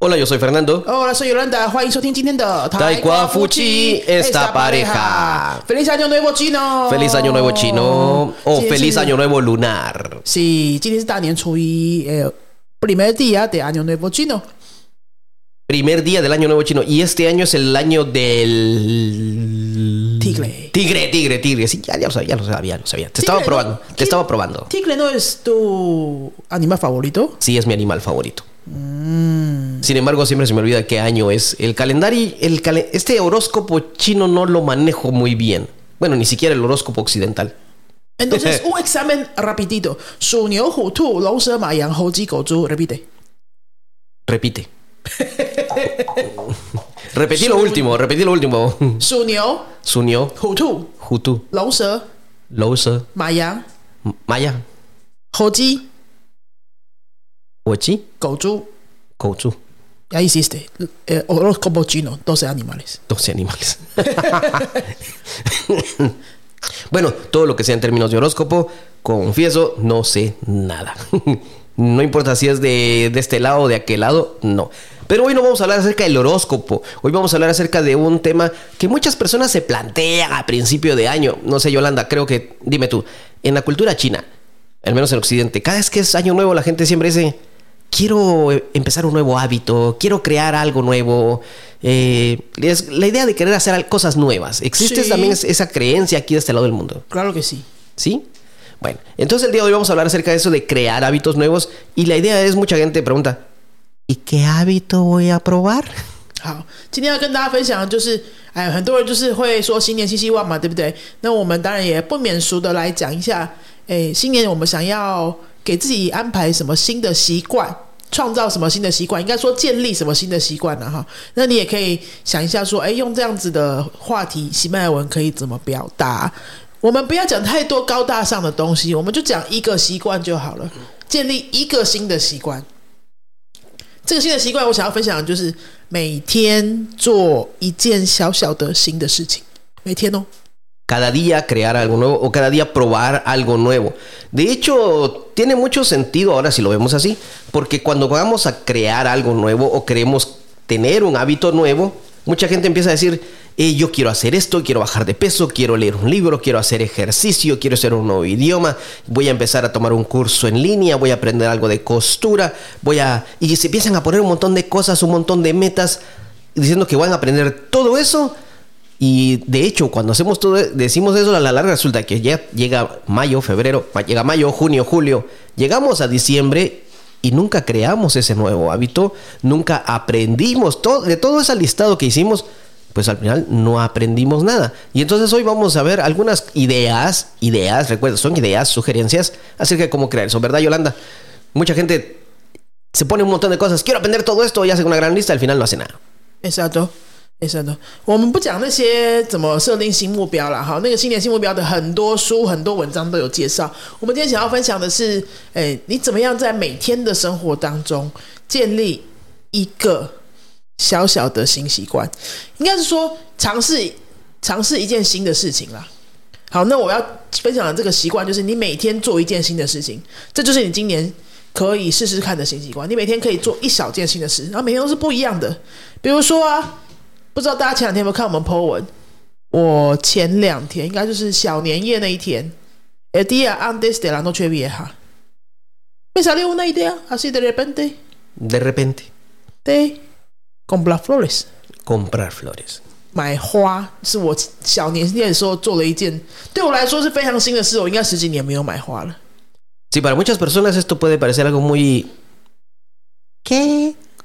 Hola, yo soy Fernando. Hola, soy Yolanda. Juan Sotin Taikwa Fuchi, esta pareja. ¡Feliz Año Nuevo Chino! ¡Feliz Año Nuevo Chino! ¡Oh, sí, feliz. Año Nuevo Lunar! Sí, Chile está el primer día de Año Nuevo Chino. Primer día del Año Nuevo Chino. Y este año es el año del. Tigre. Tigre, tigre, tigre. Sí, ya, lo sabía, ya lo sabía, lo sabía. Te estaba probando, te estaba probando. ¿Tigre no es tu animal favorito? Sí, es mi animal favorito. Mm. Sin embargo, siempre se me olvida qué año es. El calendario, el este horóscopo chino no lo manejo muy bien. Bueno, ni siquiera el horóscopo occidental. Entonces, un examen rapidito. Repite. Repite. repetí lo último, repetí lo último. Su niu, Su niu, Hutu, Hutu, Maya, Maya, Hoji, Hoji, Goju, Goju. Ya hiciste. Eh, horóscopo chino, 12 animales. 12 animales. bueno, todo lo que sea en términos de horóscopo, confieso, no sé nada. no importa si es de, de este lado o de aquel lado, no. Pero hoy no vamos a hablar acerca del horóscopo. Hoy vamos a hablar acerca de un tema que muchas personas se plantean a principio de año. No sé, Yolanda, creo que, dime tú, en la cultura china, al menos en Occidente, cada vez que es año nuevo la gente siempre dice, quiero eh, empezar un nuevo hábito, quiero crear algo nuevo. Eh, es la idea de querer hacer cosas nuevas. Existe Sí. también es- esa creencia aquí de este lado del mundo. Claro que sí. ¿Sí? Bueno, entonces el día de hoy vamos a hablar acerca de eso de crear hábitos nuevos. Y la idea es, mucha gente pregunta, 好，今天要跟大家分享的就是，哎，很多人就是会说新年新希望嘛，对不对？那我们当然也不免俗的来讲一下，哎，新年我们想要给自己安排什么新的习惯，创造什么新的习惯，应该说建立什么新的习惯呢？哈，那你也可以想一下说，哎，用这样子的话题，西班牙文可以怎么表达？我们不要讲太多高大上的东西，我们就讲一个习惯就好了，建立一个新的习惯。这个新的习惯，我想要分享的就是每天做一件小小的新的事情，每天哦。 Cada día crear algo nuevo o cada día probar algo nuevo. De hecho, tiene mucho sentido ahora si lo vemos así, porque cuando vamos a crear algo nuevo o queremos tener un hábito nuevo, mucha gente empieza a decir, eh, yo quiero hacer esto, quiero bajar de peso, quiero leer un libro, quiero hacer ejercicio, quiero hacer un nuevo idioma, voy a empezar a tomar un curso en línea, voy a aprender algo de costura, voy a... Y se empiezan a poner un montón de cosas, un montón de metas, diciendo que van a aprender todo eso. Y de hecho, cuando hacemos todo, decimos eso, a la larga resulta que ya llega mayo, febrero, llega mayo, junio, julio, llegamos a diciembre y nunca creamos ese nuevo hábito, nunca aprendimos todo, de todo ese listado que hicimos, pues al final no aprendimos nada. Y entonces hoy vamos a ver algunas ideas, ideas, recuerda, son ideas, sugerencias acerca de cómo crear eso, ¿verdad, Yolanda? Mucha gente se pone un montón de cosas, quiero aprender todo esto y hace una gran lista, al final no hace nada. Exacto, 没事的。我们不讲那些怎么设定新目标了，哈，那个新年新目标的很多书、很多文章都有介绍。我们今天想要分享的是，诶，你怎么样在每天的生活当中建立一个小小的新习惯？应该是说尝试尝试一件新的事情啦。好，那我要分享的这个习惯就是你每天做一件新的事情，这就是你今年可以试试看的新习惯。你每天可以做一小件新的事，然后每天都是不一样的。比如说啊，不知道大家前两天有没有看我们 po 文？我前两天应该就是小年夜那一天，el día antes de la noche vieja。Me salió una idea así de repente De repente, de comprar flores。 comprar flores. 买花是我小年夜的时候做了一件对我来说是非常新的事，我应该十几年没有买花了。 Sí, para muchas personas esto puede parecer algo muy... ¿Qué?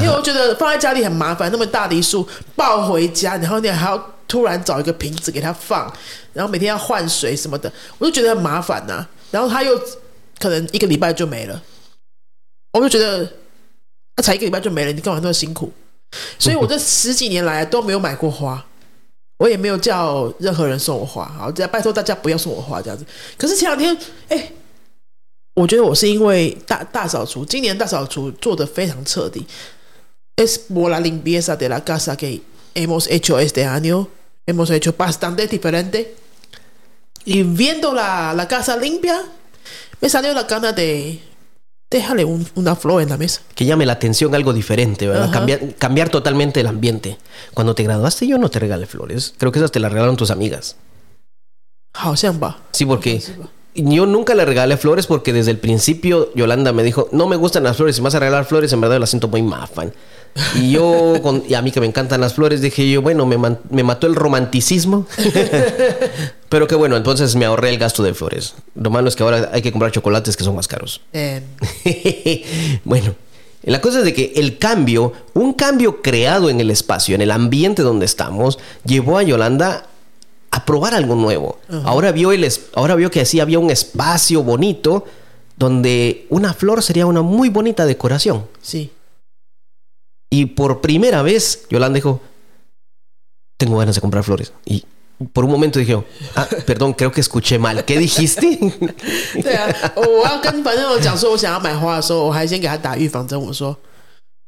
因为我，觉得放在家里很麻烦，那么大的一束抱回家，然后你还要突然找一个瓶子给它放，然后每天要换水什么的，我就觉得很麻烦呐、然后他又可能一个礼拜就没了。我就觉得，那才一个礼拜就没了，你干嘛那么辛苦？所以我这十几年来都没有买过花，我也没有叫任何人送我花。好，再拜托大家不要送我花这样子。可是前两天，哎，我觉得我是因为大大扫除，今年大扫除做的非常彻底。es por la limpieza de la casa que hemos hecho este año. Hemos hecho bastante diferente. Y viendo la, la casa limpia, me salió la gana de déjale una flor en la mesa. Que llame la atención algo diferente, ¿verdad? Cambiar, cambiar, totalmente el ambiente. Cuando te graduaste yo no te regalé flores. Creo que esas te las regalaron tus amigas. Ah, sí, porque yo nunca le regalé flores porque desde el principio Yolanda me dijo, no me gustan las flores, si me vas a regalar flores, en verdad yo las siento muy mafan. Y yo, con- y a mí que me encantan las flores, dije yo, bueno, me, man- me mató el romanticismo. Pero que bueno, entonces me ahorré el gasto de flores. Lo malo es que ahora hay que comprar chocolates que son más caros. 嗯，bueno, la cosa es de que el cambio, un cambio creado en el espacio, en el ambiente donde estamos, llevó a Yolanda a probar algo nuevo. Ahora vio el es- ahora vio que así había un espacio bonito donde una flor sería una muy bonita decoración. 是 y por primera vez, Yolanda dijo, tengo ganas de comprar flores. Y por un momento dije, ah, perdón, creo que escuché mal. ¿Qué dijiste? Ah, ah,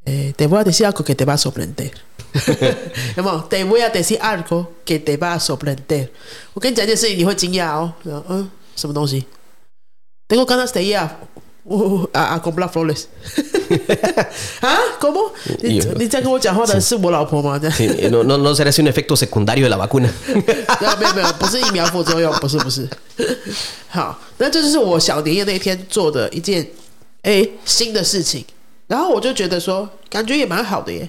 eh, te voy a decir algo que te va a sorprender. te voy a decir algo que te va a sorprender. Tengo ganas de ir a uh, a a comprar flores 啊？¿Cómo？你有你在跟我讲话的是我老婆吗？这 no, no, no será así un efecto secundario de la vacuna. 没有没有，不是疫苗副作用，不是不是。好，那这就是我小年夜那一天做的一件哎新的事情，然后我就觉得说，感觉也蛮好的耶。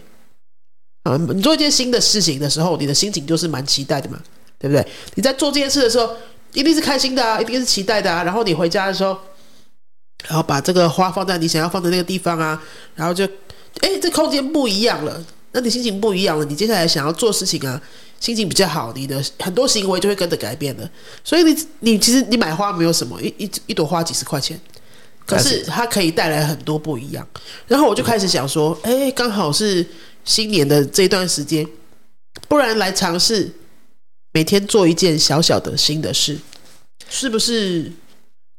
啊，你做一件新的事情的时候，你的心情就是蛮期待的嘛，对不对？你在做这件事的时候，一定是开心的啊，一定是期待的啊。然后你回家的时候，然后把这个花放在你想要放的那个地方啊，然后就，哎，这空间不一样了，那你心情不一样了，你接下来想要做事情啊，心情比较好，你的很多行为就会跟着改变了。所以你你其实你买花没有什么，一一一朵花几十块钱，可是它可以带来很多不一样。然后我就开始想说，哎，刚好是新年的这段时间，不然来尝试每天做一件小小的新的事，是不是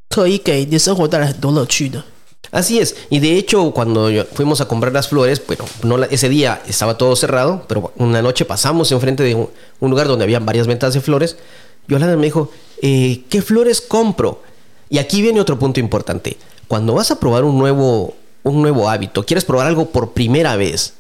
可以给你的生活带来很多乐趣呢？ Así es. Y de hecho, cuando yo- fuimos a comprar las flores, bueno, no la- ese día estaba todo cerrado, pero una noche pasamos enfrente de un, un lugar donde había varias ventas de flores. Yolanda me dijo, eh, ¿qué flores compro? Y aquí viene otro punto importante. Cuando vas a probar un nuevo, un nuevo hábito, quieres probar algo por primera vez,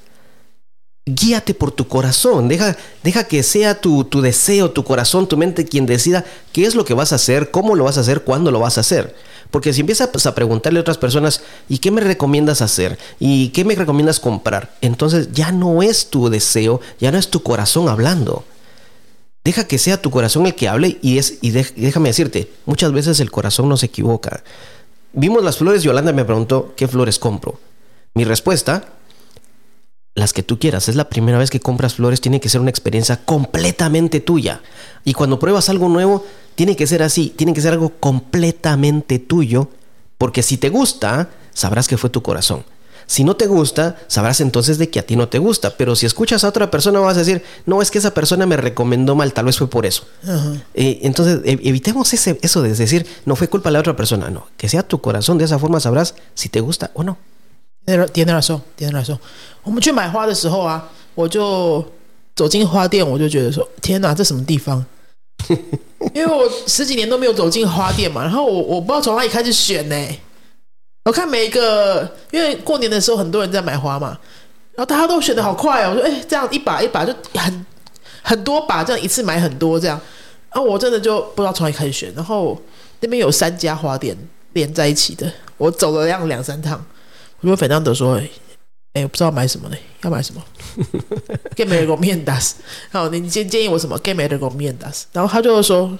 guíate por tu corazón, deja, deja que sea tu, tu deseo, tu corazón, tu mente quien decida qué es lo que vas a hacer, cómo lo vas a hacer, cuándo lo vas a hacer. Porque si empiezas a preguntarle a otras personas, ¿y qué me recomiendas hacer? ¿Y qué me recomiendas comprar? Entonces ya no es tu deseo, ya no es tu corazón hablando. Deja que sea tu corazón el que hable y, es, y déjame decirte, muchas veces el corazón no se equivoca. Vimos las flores y Yolanda me preguntó, ¿qué flores compro? Mi respuesta, las que tú quieras. Es la primera vez que compras flores, tiene que ser una experiencia completamente tuya. Y cuando pruebas algo nuevo, tiene que ser así, tiene que ser algo completamente tuyo, porque si te gusta, sabrás que fue tu corazón. Si no te gusta, sabrás entonces de que a ti no te gusta. Pero si escuchas a otra persona, vas a decir, no, es que esa persona me recomendó mal, tal vez fue por eso. Eh, entonces, e- evitemos ese, eso de decir, no fue culpa de la otra persona. No, que sea tu corazón, de esa forma sabrás si te gusta o no. 点点说，点点说，我们去买花的时候啊，我就走进花店，我就觉得说，天哪，这什么地方？因为我十几年都没有走进花店嘛，然后我我不知道从哪里开始选呢、我看每一个，因为过年的时候很多人在买花嘛，然后大家都选的好快哦，我说哎，这样一把一把就很很多把，这样一次买很多这样，然后，我真的就不知道从哪里开始选，然后那边有三家花店连在一起的，我走了样两三趟。我就问粉当德说：“哎、哎我不知道买什么呢？要买什么？Get me a m i e n d a s 好，你建建议我什么？Get me a m i e n d a s 然后他就说，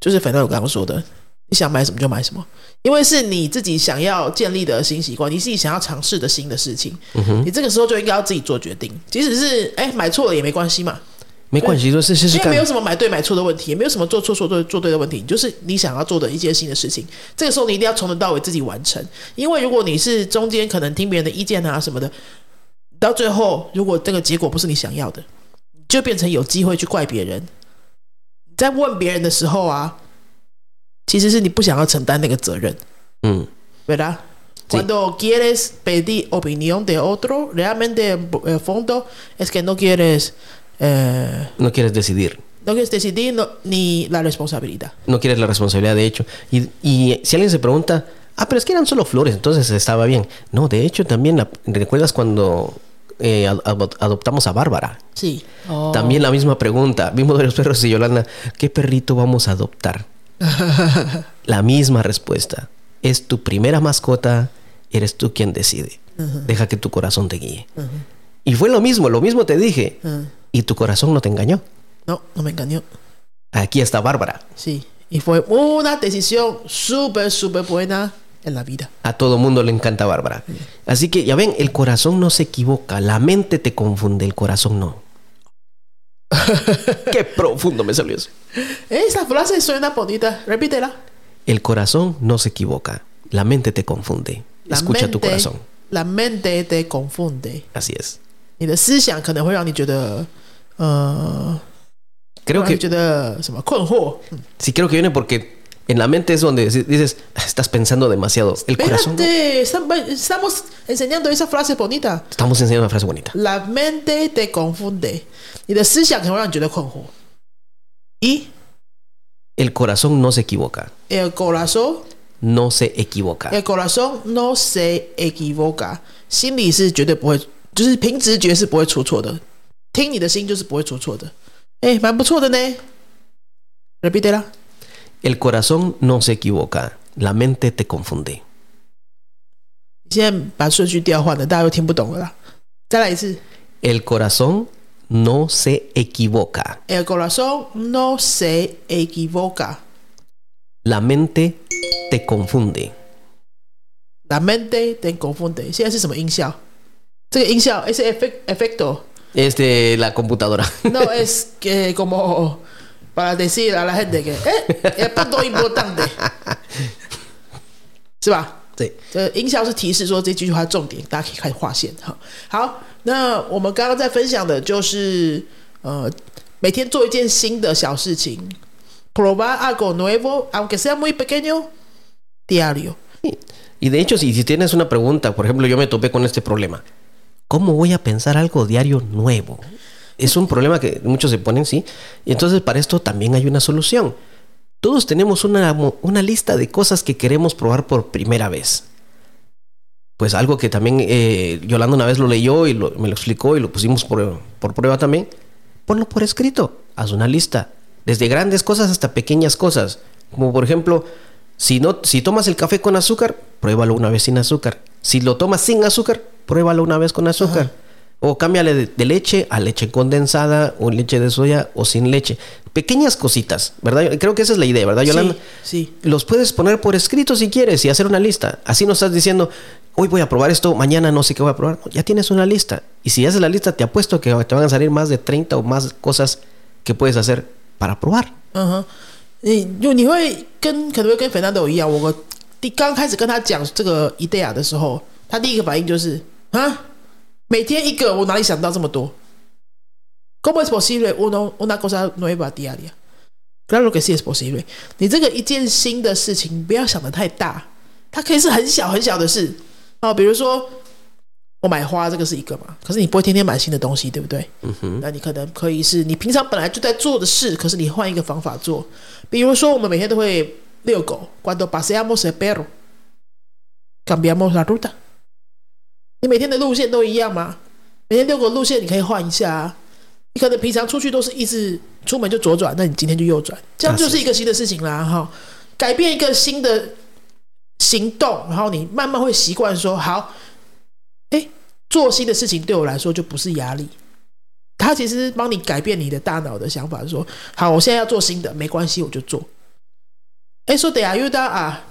就是粉当我刚刚说的，你想买什么就买什么，因为是你自己想要建立的新习惯，你自己想要尝试的新的事情，你这个时候就应该要自己做决定，即使是哎、买错了也没关系嘛。没关系，就是试试看因为没有。什么买对买错的问题，也没有什么做错做对做对的问题，就是你想要做的一件新的事情。这个时候你一定要从头到尾自己完成，因为如果你是中间可能听别人的意见啊什么的，到最后如果这个结果不是你想要的，你就变成有机会去怪别人。你在问别人的时候啊，其实是你不想要承担那个责任。Mm. ¿verdad? Cuando quieres pedir opinión de otro, realmente en el fondo es que no quieres, eh, No quieres decidir. no quieres decidir no- ni la responsabilidad. No quieres la responsabilidad, de hecho. Y, y si alguien se pregunta, ah, pero es que eran solo flores, entonces estaba bien. No, de hecho también, la- ¿recuerdas cuando eh, ad- ad- adoptamos a Bárbara? Sí. Oh. También la misma pregunta. Vimos de los perros y Yolanda, ¿qué perrito vamos a adoptar? la misma respuesta. Es tu primera mascota, eres tú quien decide. Deja que tu corazón te guíe. Y fue lo mismo, lo mismo te dije. Mm. Y tu corazón no te engañó. No, no me engañó. Aquí está Bárbara. Sí. Y fue una decisión súper, súper buena en la vida. A todo mundo le encanta Bárbara. Así que ya ven, el corazón no se equivoca, la mente te confunde, el corazón no. Qué profundo me salió eso. Esa frase suena bonita. Repítela. El corazón no se equivoca, la mente te confunde. La Escucha tu corazón. La mente te confunde. Así es. 你的思想可能会让你觉得，呃， Creo 让你 que 觉得什么困惑。 sí creo que viene porque en la mente es donde dices, "Ah, estás pensando demasiado. El corazón no. Espérate, estamos estamos enseñando esa frase bonita. Estamos enseñando una frase bonita. La mente te confunde，你的思想可能会让你觉得困惑。一 El corazón no se equivoca, el corazón no se equivoca. el corazón no se equivoca，心里是绝对不会， 就是凭直觉是不会出错的，听你的心就是不会出错的。哎，蛮不错的呢。Repite 啦，El corazón no se equivoca, la mente te confunde. 现在把顺序调换了，大家都听不懂了啦。再来一次 El corazón no se equivoca,，el corazón no se equivoca。la mente te confunde. La mente te confunde。现在是什么音效？这个音效 es efect efecto。 Es de la computadora. No es que como para decir a la gente que eh es punto importante，是吧？对，这音效是提示说这句话重点，大家可以开始划线哈。好，那我们刚刚在分享的就是呃，每天做一件新的小事情，probar algo nuevo, aunque sea muy pequeño, diario。 Y de hecho, si, si tienes una pregunta, por ejemplo, yo me topé con este problema. ¿Cómo voy a pensar algo diario nuevo? Es un problema que muchos se ponen, sí. Y entonces para esto también hay una solución. Todos tenemos una, una lista de cosas que queremos probar por primera vez. Pues algo que también eh, Yolanda una vez lo leyó y me lo explicó y lo pusimos por, por prueba también. Ponlo por escrito. Haz una lista. Desde grandes cosas hasta pequeñas cosas. Como por ejemplo, si, no, si tomas el café con azúcar, pruébalo una vez sin azúcar. Si lo tomas sin azúcar, pruébalo una vez con azúcar. O cámbiale de, de leche a leche condensada o leche de soya o sin leche. Pequeñas cositas, ¿verdad? Creo que esa es la idea, ¿verdad, Yolanda? Sí, sí. Los puedes poner por escrito si quieres y hacer una lista. Así no estás diciendo, hoy voy a probar esto, mañana no sé qué voy a probar. No, ya tienes una lista. Y si haces la lista, te apuesto que te van a salir más de 30 o más cosas que puedes hacer para probar. 嗯哼，你就你会跟可能会跟 Fernando 一样，我 第刚开始跟他讲这个 idea 的时候，他第一个反应就是啊，每天一个，我哪里想到这么多？Como es posible uno una cosa nueva diaria? Claro que sí es posible。你这个一件新的事情，不要想的太大，它可以是很小很小的事哦，比如说我买花，这个是一个嘛，可是你不会天天买新的东西，对不对？嗯哼那你可能可以是你平常本来就在做的事，可是你换一个方法做。比如说，我们每天都会遛狗，cuando paseamos el perro, cambiamos la ruta。你每天的路线都一样吗？每天遛狗路线你可以换一下啊。你可能平常出去都是一直出门就左转，那你今天就右转，这样就是一个新的事情啦，哈。改变一个新的行动，然后你慢慢会习惯说好，哎，做新的事情对我来说就不是压力。它其实帮你改变你的大脑的想法，说好，我现在要做新的，没关系，我就做。Eso te ayuda a,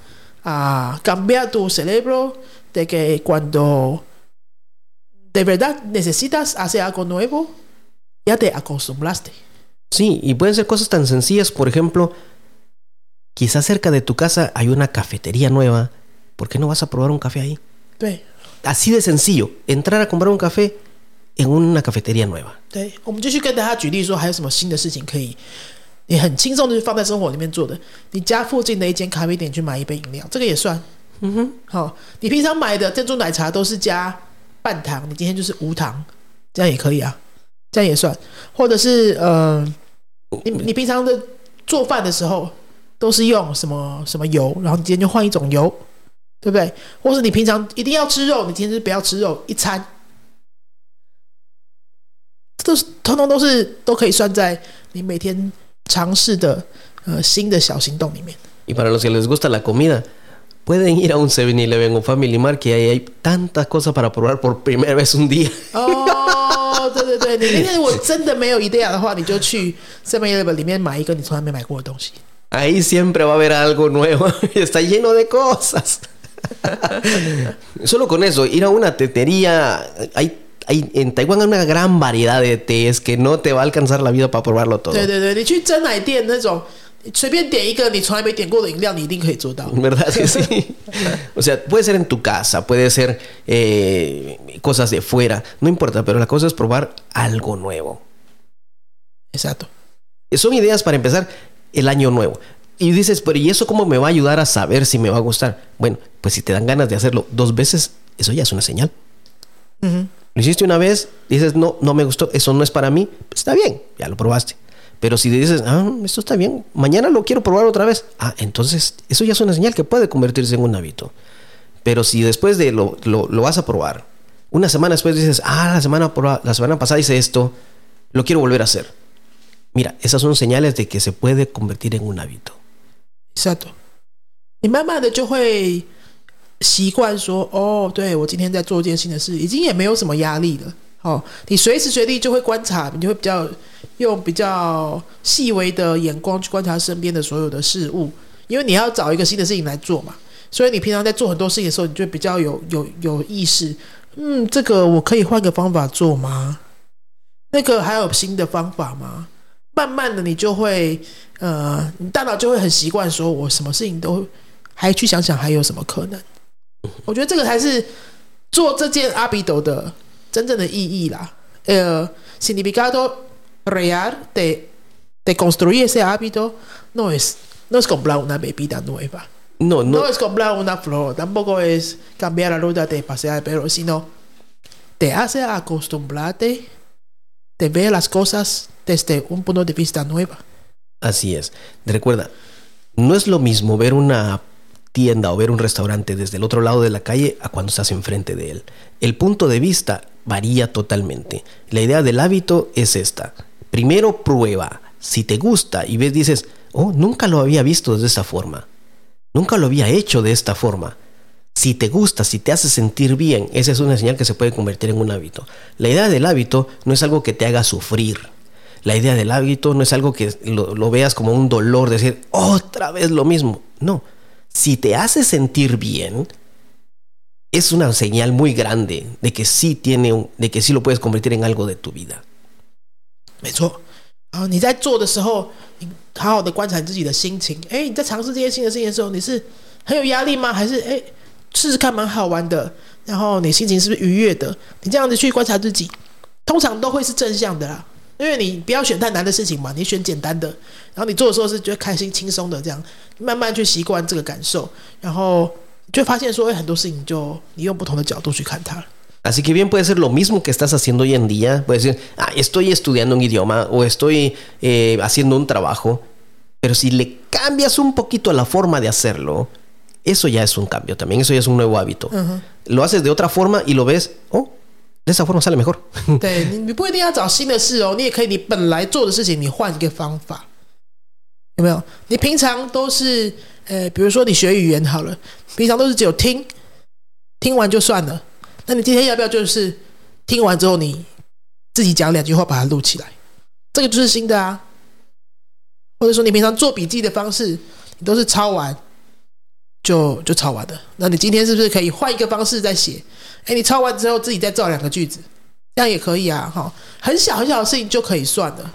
a cambiar tu cerebro de que cuando de verdad necesitas hacer algo nuevo, ya te acostumbraste. Sí, y pueden ser cosas tan sencillas, por ejemplo, quizás cerca de tu casa hay una cafetería nueva, ¿por qué no vas a probar un café ahí? 对 Así de sencillo, entrar a comprar un café en una cafetería nueva. 对，你很轻松的放在生活里面做的。你家附近的一间咖啡店去买一杯饮料，这个也算。嗯哼，好、你平常买的珍珠奶茶都是加半糖，你今天就是无糖，这样也可以啊，这样也算。或者是呃，你你平常的做饭的时候都是用什么什么油，然后你今天就换一种油，对不对？或是你平常一定要吃肉，你今天就不要吃肉，一餐，这都是通通都是都可以算在你每天尝试的呃新的小行动里面。 Y para los que les gusta la comida, pueden ir a un 7-Eleven o Family Mart que ahí hay tantas cosas para probar por primera vez un día. 哦，对对对，你那天如果真的没有 idea 的话，你就去 Seven Eleven 里面买一个你从来没买过的东西。 Ahí siempre va a haber algo nuevo. Está lleno de cosas. Solo con eso, ir a una tetería. Hay, hay, en Taiwán hay una gran variedad de tés que no te va a alcanzar la vida para probarlo todo. ¿Verdad que sí? o sea, puede ser en tu casa, puede ser eh, cosas de fuera, no importa, pero la cosa es probar algo nuevo. Exacto. Eh, son ideas para empezar el año nuevo. Y dices, pero ¿y eso cómo me va a ayudar a saber si me va a gustar? Bueno, pues si te dan ganas de hacerlo dos veces, eso ya es una señal. Uh -huh. Lo hiciste una vez, dices, no, no me gustó, eso no es para mí, pues está bien, ya lo probaste. Pero si dices, ah, esto está bien, mañana lo quiero probar otra vez, ah, entonces eso ya es una señal que puede convertirse en un hábito. Pero si después de lo, lo, lo vas a probar, una semana después dices, ah, la semana, la semana pasada hice esto, lo quiero volver a hacer. Mira, esas son señales de que se puede convertir en un hábito. Exacto. Mi mamá, de hecho, fue 习惯说，哦，对我今天在做一件新的事，已经也没有什么压力了。哦，你随时随地就会观察，你就会比较用比较细微的眼光去观察身边的所有的事物，因为你要找一个新的事情来做嘛。所以你平常在做很多事情的时候，你就比较有有有意识。嗯，这个我可以换个方法做吗？那个还有新的方法吗？慢慢的，你就会呃，你大脑就会很习惯，说我什么事情都还去想想还有什么可能。我觉得这个才是做这件阿比斗的真正的意义啦。呃，significado real de de construir ese hábito no es no es comprar una bebida nueva, No, no, no es comprar una flor, tampoco es cambiar la ruta de pasear el perro, sino te hace acostumbrarte de ver las cosas desde un punto de vista nuevo. Así es. Recuerda, no es lo mismo ver una tienda o ver un restaurante desde el otro lado de la calle a cuando estás enfrente de él. El punto de vista varía totalmente. La idea del hábito es esta. Primero prueba. Si te gusta y ves, dices, oh, nunca lo había visto de esta forma. Nunca lo había hecho de esta forma. Si te gusta, si te hace sentir bien, esa es una señal que se puede convertir en un hábito. La idea del hábito no es algo que te haga sufrir. La idea del hábito no es algo que lo, lo veas como un dolor, decir, otra vez lo mismo. No. Si te hace sentir bien, es una señal muy grande de que sí tiene un- de que sí lo puedes convertir en algo de tu vida. 没错。然后你在做的时候，你好好的观察你自己的心情。哎，你在尝试这些新的事情的时候，你是很有压力吗？还是哎试试看蛮好玩的？然后你心情是不是愉悦的？你这样子去观察自己，通常都会是正向的啦。因为你不要选太难的事情嘛，你选简单的，然后你做的时候是觉得开心、轻松的，这样慢慢去习惯这个感受，然后你就会发现说，哎，很多事情就你用不同的角度去看它了。 Así que bien puede ser lo mismo que estás haciendo hoy en día. Puedes decir, ah, estoy estudiando un idioma o estoy eh, haciendo un trabajo. Pero si le cambias un poquito la forma de hacerlo, eso ya es un cambio también. Eso ya es un nuevo hábito. Lo haces de otra forma y lo ves, oh, de esa forma sale mejor. 对你，你不一定要找新的事哦，你也可以你本来做的事情，你换一个方法，有没有？你平常都是呃，比如说你学语言好了，平常都是只有听，听完就算了。那你今天要不要就是听完之后你自己讲两句话把它录起来？这个就是新的啊。或者说你平常做笔记的方式，你都是抄完就就抄完的。那你今天是不是可以换一个方式再写？哎，你抄完之后自己再造两个句子，这样也可以啊，哈，很小很小的事情就可以算了。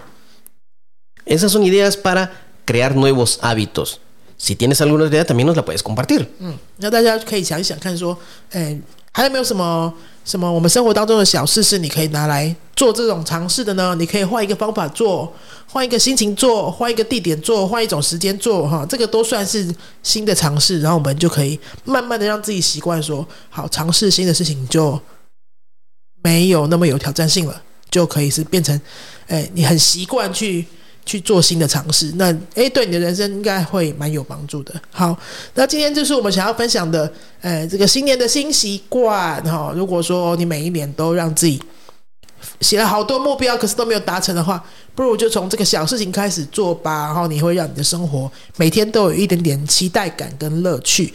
Esas son ideas para crear nuevos hábitos. Si tienes alguna idea, también nos la puedes compartir. 嗯，那大家可以想一想看，说，哎，还有没有什么什么我们生活当中的小事是你可以拿来做这种尝试的呢？你可以换一个方法做，换一个心情做，换一个地点做，换一种时间做，哈，这个都算是新的尝试。然后我们就可以慢慢的让自己习惯说，好，尝试新的事情就没有那么有挑战性了，就可以是变成，哎，你很习惯去。去做新的尝试，那诶，对你的人生应该会蛮有帮助的。好，那今天就是我们想要分享的，呃，这个新年的新习惯哈。如果说你每一年都让自己写了好多目标，可是都没有达成的话，不如就从这个小事情开始做吧。然后你会让你的生活每天都有一点点期待感跟乐趣。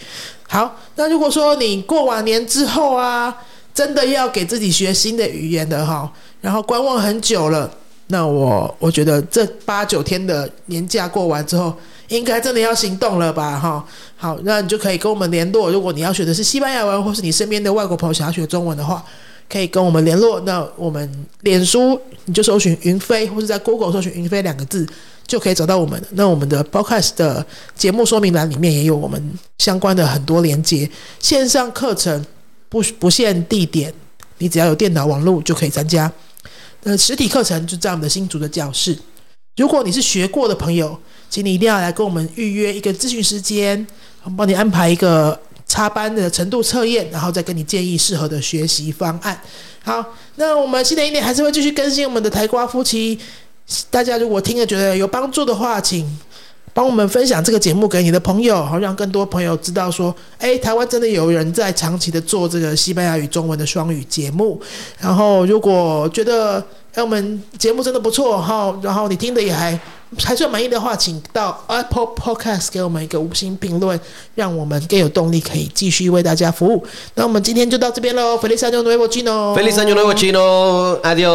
好，那如果说你过完年之后啊，真的要给自己学新的语言的哈，然后观望很久了。那我我觉得这八九天的年假过完之后，应该真的要行动了吧？哈，好，那你就可以跟我们联络。如果你要学的是西班牙文，或是你身边的外国朋友想要学中文的话，可以跟我们联络。那我们脸书你就搜寻“云飞”，或是在 Google 搜寻“云飞”两个字，就可以找到我们。那我们的 Podcast 的节目说明栏里面也有我们相关的很多连接，线上课程不不限地点，你只要有电脑网络就可以参加。呃，实体课程就在我们的新竹的教室。如果你是学过的朋友，请你一定要来跟我们预约一个咨询时间，我们帮你安排一个插班的程度测验，然后再跟你建议适合的学习方案。好，那我们新的一年还是会继续更新我们的台瓜夫妻。大家如果听了觉得有帮助的话，请。帮我们分享这个节目给你的朋友，好让更多朋友知道说，哎，台湾真的有人在长期的做这个西班牙语、中文的双语节目。然后，如果觉得哎我们节目真的不错哈，然后你听的也还还算满意的话，请到 Apple Podcast 给我们一个五星评论，让我们更有动力可以继续为大家服务。那我们今天就到这边喽，Feliz año nuevo chino，Feliz año nuevo chino，Adios。